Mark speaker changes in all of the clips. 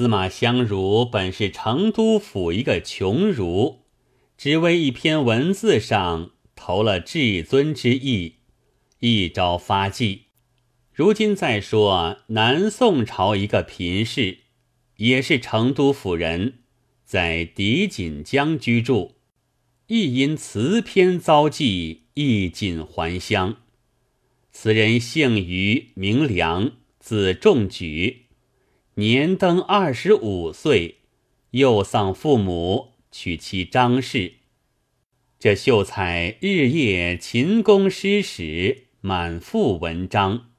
Speaker 1: 司马相如本是成都府一个穷儒，只为一篇文字上投了至尊之意，一朝发迹。如今再说南宋朝一个贫士，也是成都府人，在狄锦江居住，亦因词篇遭际，衣锦还乡。此人姓于，名良，字仲举。年登二十五岁，又丧父母，娶妻张氏。这秀才日夜勤工诗史，满腹文章。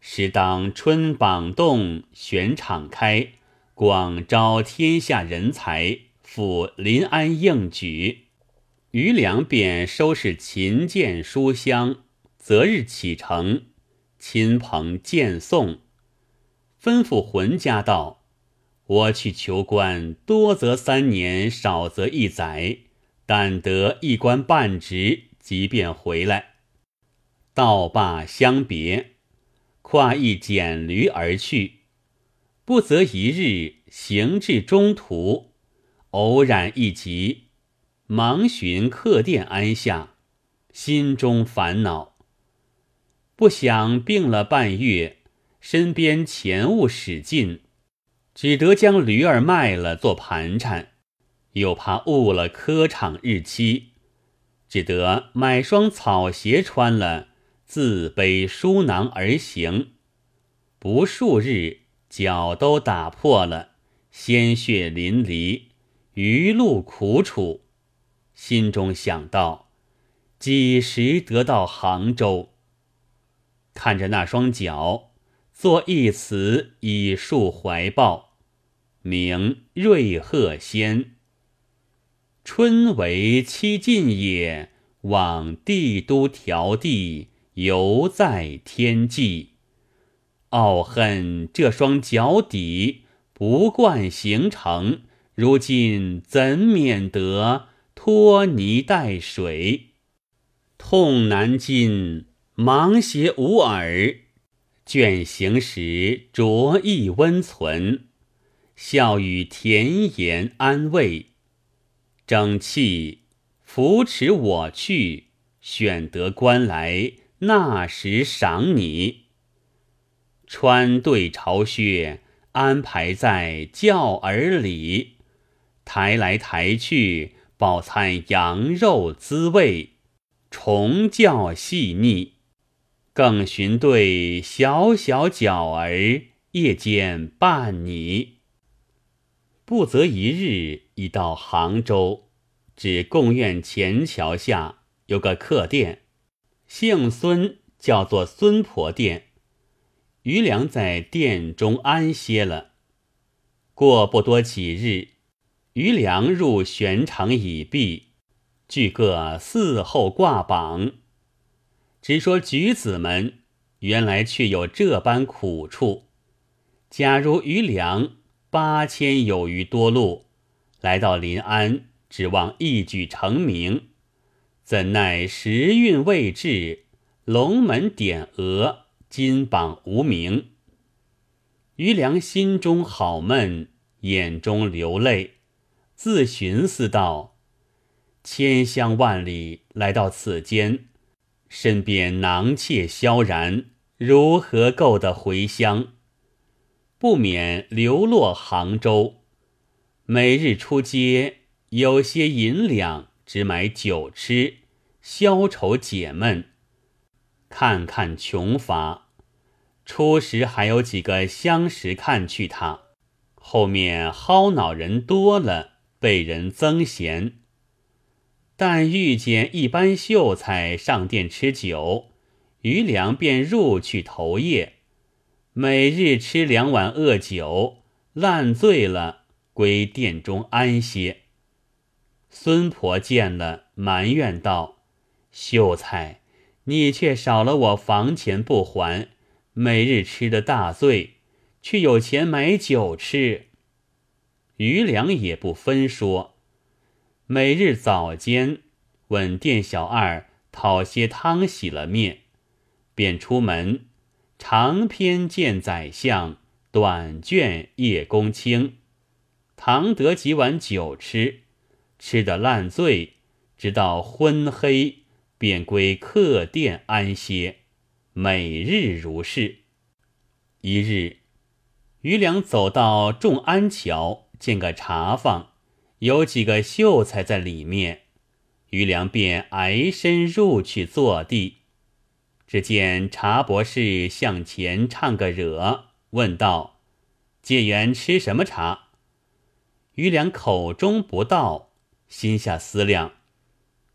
Speaker 1: 时当春榜动，选场开，广招天下人才，赴临安应举。余良便收拾琴剑书香，择日启程，亲朋见送。吩咐浑家道：“我去求官，多则三年，少则一载，但得一官半职，即便回来。”道罢相别，跨一简驴而去。不则一日行至中途，偶然一疾，忙寻客店安下，心中烦恼。不想病了半月。身边钱物使尽，只得将驴儿卖了做盘缠，又怕误了科场日期，只得买双草鞋穿了，自背书囊而行。不数日，脚都打破了，鲜血淋漓，余路苦楚，心中想到：几时得到杭州？看着那双脚。作一词以述怀抱，名瑞鹤仙。春为期尽也，往帝都调地，犹在天际。傲恨这双脚底不惯行程，如今怎免得拖泥带水？痛难禁，忙携无耳。倦行时着意温存，笑语甜言安慰，争气扶持我去，选得官来，那时赏你。穿对朝靴，安排在轿儿里，抬来抬去，饱餐羊肉滋味，重教细腻。更寻对小小脚儿，夜间伴你。不则一日已到杭州，至贡院前桥下有个客店，姓孙，叫做孙婆店。余良在店中安歇了。过不多几日，余良入玄场已毕，俱各伺候挂榜。只说举子们原来却有这般苦处。假如余良八千有余多路来到临安，指望一举成名，怎奈时运未至，龙门点额，金榜无名。余良心中好闷，眼中流泪，自寻思道：千乡万里来到此间。身边囊妾萧然，如何够得回乡？不免流落杭州。每日出街，有些银两，只买酒吃，消愁解闷。看看穷乏，初时还有几个相识看去他，后面薅恼人多了，被人增嫌。但遇见一般秀才上殿吃酒，余良便入去投夜，每日吃两碗恶酒，烂醉了，归殿中安歇。孙婆见了，埋怨道：“秀才，你却少了我房钱不还，每日吃的大醉，却有钱买酒吃。”余良也不分说。每日早间，问店小二讨些汤洗了面，便出门，长篇见宰相，短卷叶公卿，唐得几碗酒吃，吃得烂醉，直到昏黑，便归客店安歇，每日如是。一日，余良走到众安桥，见个茶坊，有几个秀才在里面，余良便挨身入去坐地。只见茶博士向前唱个惹，问道：“解元吃什么茶？”余良口中不道，心下思量：“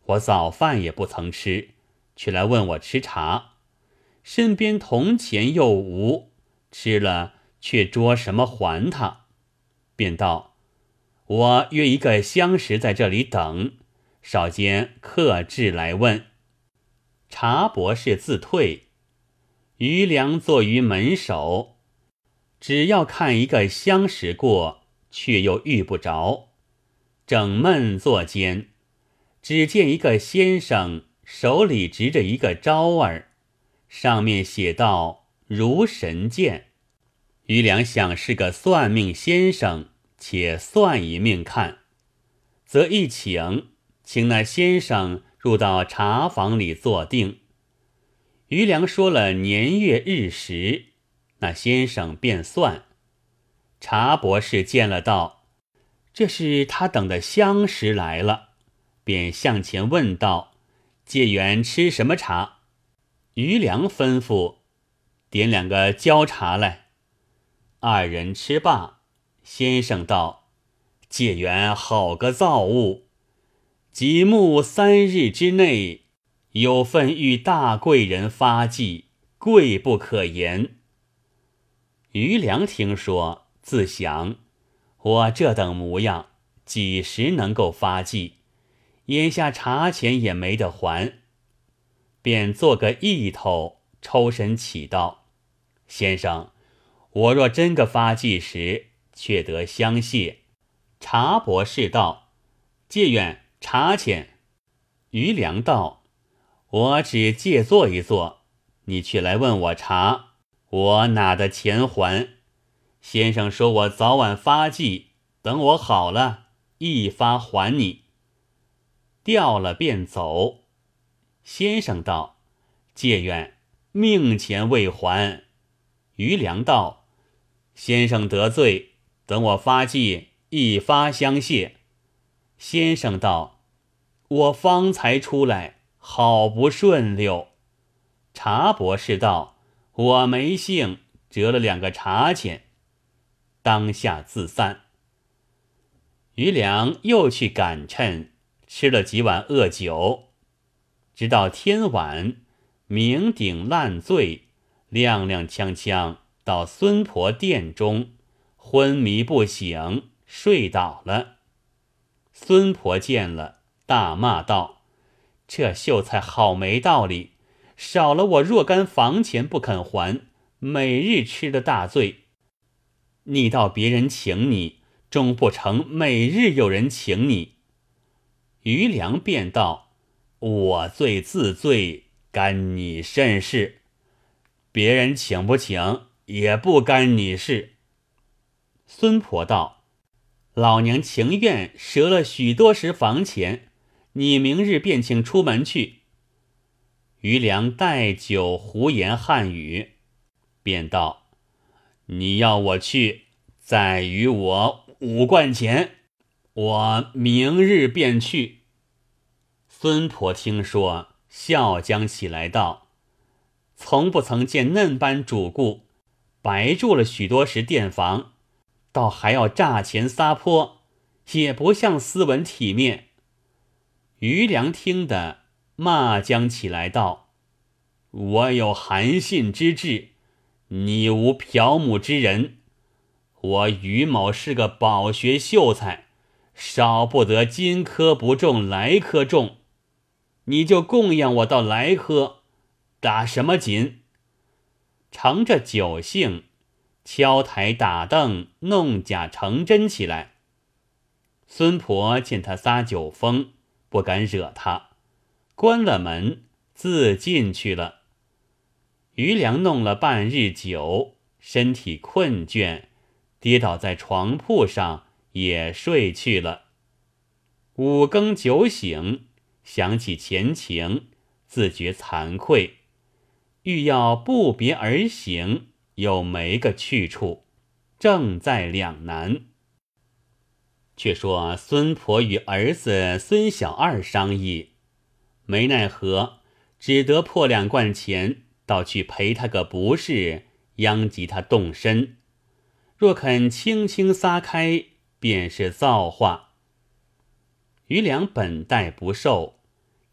Speaker 1: 我早饭也不曾吃，却来问我吃茶，身边铜钱又无，吃了却捉什么还他？”便道：“我约一个相识在这里等，少间客至来问。”茶博士自退，余良坐于门首，只要看一个相识过，却又遇不着。整闷坐间，只见一个先生手里执着一个招儿，上面写道“如神剑”。余良想是个算命先生，且算一命看，则一请，请那先生。入到茶房里坐定，余良说了年月日时，那先生便算。茶博士见了道：“这是他等的相识来了。”便向前问道：“借缘吃什么茶？”余良吩咐：“点两个焦茶来。”二人吃罢，先生道：“借缘好个造物。”即木三日之内，有份遇大贵人发迹，贵不可言。余良听说，自想：我这等模样，几时能够发迹？眼下茶钱也没得还，便做个意头，抽身起道：“先生，我若真个发迹时，却得相谢。”茶博士道：“借愿。”茶钱，余良道：“我只借坐一坐，你却来问我茶，我哪的钱还？”先生说我早晚发迹，等我好了，一发还你。掉了便走。先生道：“借愿命钱未还。”余良道：“先生得罪，等我发迹，一发相谢。”先生道。我方才出来，好不顺溜。茶博士道：“我没幸折了两个茶钱。”当下自散。余良又去赶趁，吃了几碗恶酒，直到天晚，酩酊烂醉，踉踉跄跄到孙婆殿中，昏迷不醒，睡倒了。孙婆见了。大骂道：“这秀才好没道理，少了我若干房钱不肯还，每日吃的大醉。你到别人请你，终不成每日有人请你。”余良便道：“我罪自罪，干你甚事？别人请不请也不干你事。”孙婆道：“老娘情愿折了许多时房钱。”你明日便请出门去。余良带酒胡言汉语，便道：“你要我去，再与我五贯钱，我明日便去。”孙婆听说，笑将起来道：“从不曾见嫩般主顾，白住了许多时店房，倒还要诈钱撒泼，也不像斯文体面。”余良听得，骂将起来道：“我有韩信之志，你无嫖母之人。我余某是个饱学秀才，少不得金科不中，来科中。你就供养我到来科，打什么紧？乘着酒兴，敲台打凳，弄假成真起来。孙婆见他撒酒疯。不敢惹他，关了门，自进去了。余良弄了半日酒，身体困倦，跌倒在床铺上，也睡去了。五更酒醒，想起前情，自觉惭愧，欲要不别而行，又没个去处，正在两难。却说孙婆与儿子孙小二商议，没奈何，只得破两罐钱，倒去赔他个不是，殃及他动身。若肯轻轻撒开，便是造化。余良本待不受，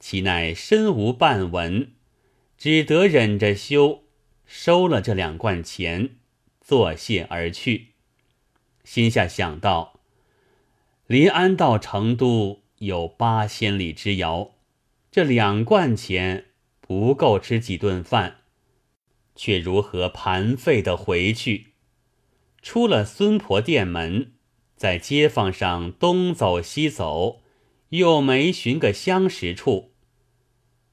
Speaker 1: 岂奈身无半文，只得忍着羞，收了这两罐钱，作谢而去。心下想到。临安到成都有八千里之遥，这两贯钱不够吃几顿饭，却如何盘费的回去？出了孙婆店门，在街坊上东走西走，又没寻个相识处。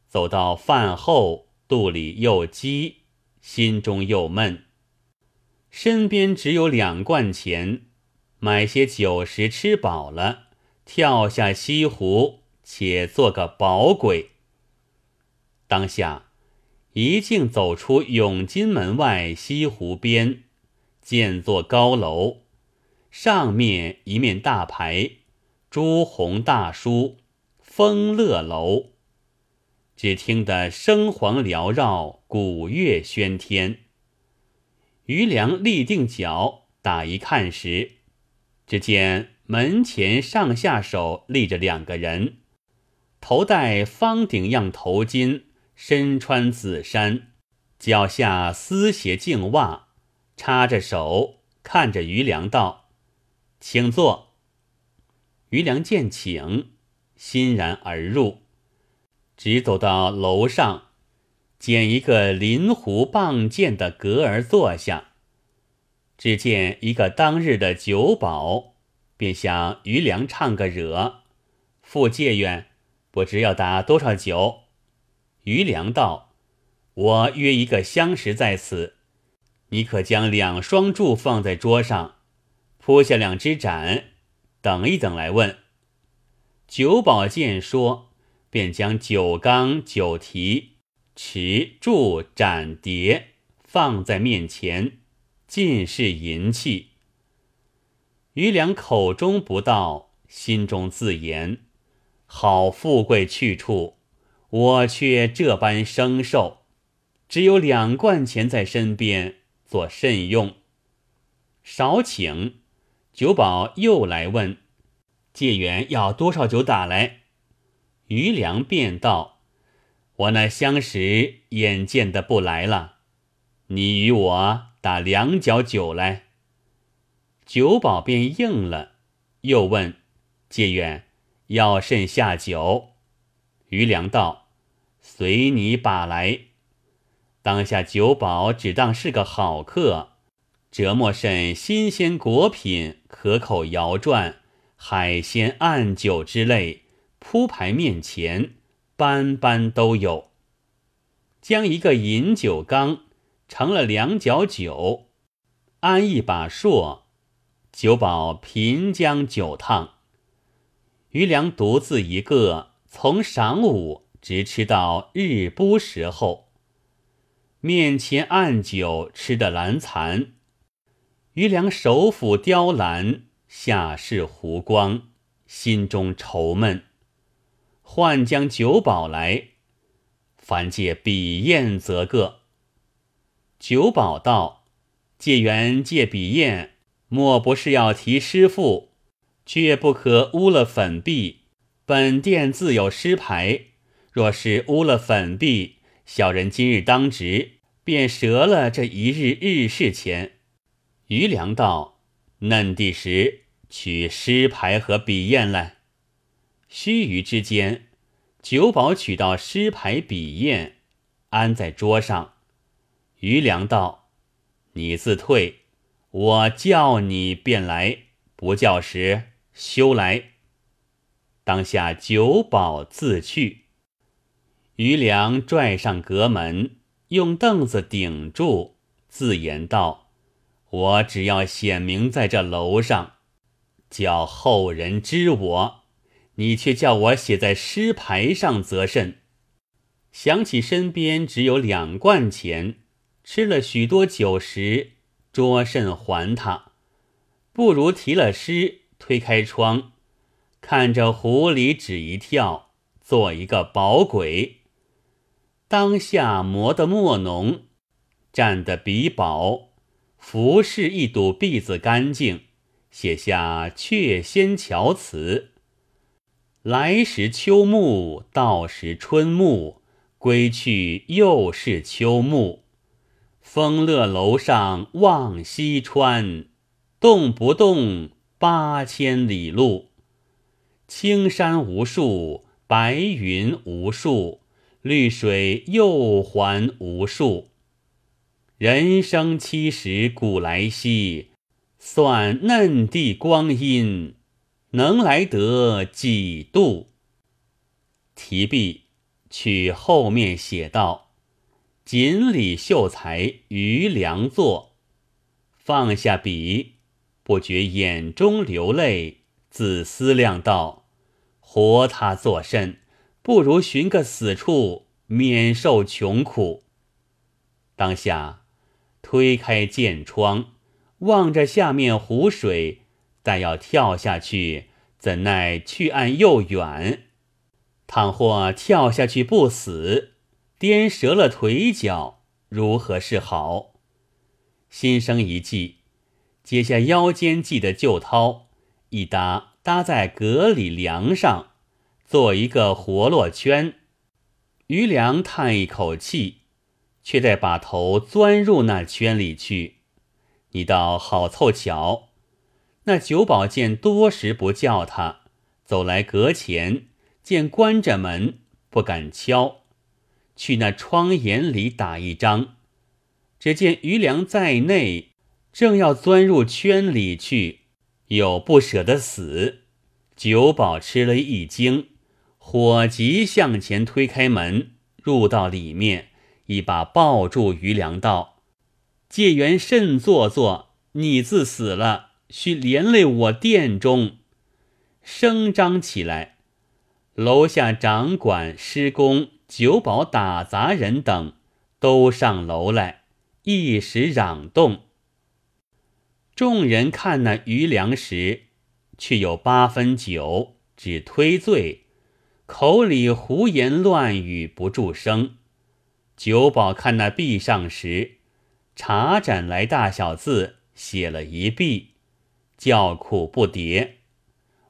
Speaker 1: 走到饭后，肚里又饥，心中又闷，身边只有两贯钱。买些酒食吃饱了，跳下西湖，且做个饱鬼。当下一径走出永金门外西湖边，见座高楼，上面一面大牌，朱红大书“丰乐楼”。只听得笙簧缭绕，鼓乐喧天。余良立定脚，打一看时。只见门前上下手立着两个人，头戴方顶样头巾，身穿紫衫，脚下丝鞋净袜，插着手看着余良道：“请坐。”余良见请，欣然而入，直走到楼上，捡一个临湖傍剑的阁儿坐下。只见一个当日的酒保，便向余良唱个惹，复借愿，不知要打多少酒。余良道：“我约一个相识在此，你可将两双柱放在桌上，铺下两只盏，等一等来问。”酒保见说，便将酒缸、酒提、匙、柱、盏、碟放在面前。尽是银器。余良口中不道，心中自言：好富贵去处，我却这般生受。只有两贯钱在身边，做甚用？少请。酒保又来问：借员要多少酒打来？余良便道：我那相识眼见的不来了，你与我。打两角酒来，酒保便应了，又问：“介远要甚下酒？”余良道：“随你把来。”当下酒保只当是个好客，折磨甚新鲜果品、可口肴馔、海鲜暗酒之类铺排面前，般般都有。将一个饮酒缸。盛了两角酒，安一把硕，酒保频将酒烫。余良独自一个，从晌午直吃到日不时候。面前暗酒吃得阑残，余良手抚雕栏，下视湖光，心中愁闷。唤将酒保来，凡借笔砚则个。酒保道：“借缘借笔砚，莫不是要提诗赋？却不可污了粉壁。本店自有诗牌，若是污了粉壁，小人今日当值，便折了这一日日事钱。”余良道：“嫩地时取诗牌和笔砚来。”须臾之间，酒保取到诗牌笔砚，安在桌上。余良道：“你自退，我叫你便来，不叫时休来。”当下酒保自去，余良拽上阁门，用凳子顶住，自言道：“我只要显明在这楼上，叫后人知我，你却叫我写在诗牌上，则甚？想起身边只有两贯钱，吃了许多酒食，捉甚还他？不如提了诗，推开窗，看着湖里只一跳，做一个宝鬼。当下磨得墨浓，蘸得笔薄，浮是一堵篦子干净，写下却仙巧词。来时秋暮，到时春暮，归去又是秋暮。风乐楼上望西川，动不动八千里路。青山无数，白云无数，绿水又还无数。人生七十古来稀，算嫩地光阴。能来得几度？提笔去后面写道：“锦鲤秀才余良作。”放下笔，不觉眼中流泪，自思量道：“活他作甚？不如寻个死处，免受穷苦。”当下推开剑窗，望着下面湖水。但要跳下去，怎奈去岸又远。倘或跳下去不死，颠折了腿脚，如何是好？心生一计，解下腰间系的旧绦，一搭搭在阁里梁上，做一个活络圈。余良叹一口气，却再把头钻入那圈里去。你倒好凑巧。那九宝见多时不叫他，走来阁前，见关着门，不敢敲，去那窗沿里打一张。只见余良在内，正要钻入圈里去，又不舍得死。九宝吃了一惊，火急向前推开门，入到里面，一把抱住余良道：“借缘甚做作，你自死了。”须连累我殿中，声张起来。楼下掌管、施工、酒保、打杂人等都上楼来，一时嚷动。众人看那余粮时，却有八分酒，只推醉，口里胡言乱语，不住声。酒保看那壁上时，茶盏来大小字写了一壁。叫苦不迭，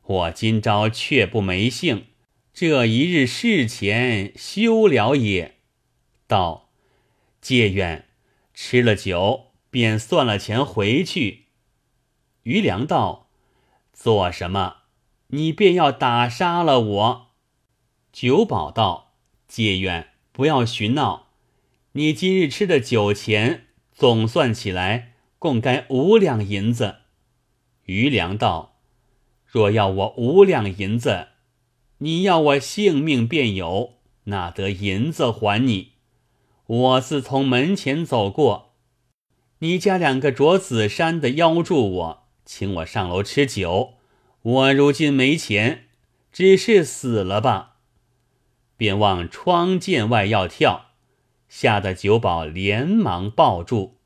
Speaker 1: 我今朝却不没幸，这一日事前休了也。道：借愿吃了酒，便算了钱回去。余良道：做什么？你便要打杀了我？酒保道：借愿不要寻闹，你今日吃的酒钱，总算起来，共该五两银子。余良道：“若要我五两银子，你要我性命便有，哪得银子还你？我自从门前走过，你家两个着紫衫的邀住我，请我上楼吃酒。我如今没钱，只是死了吧。”便往窗涧外要跳，吓得酒保连忙抱住。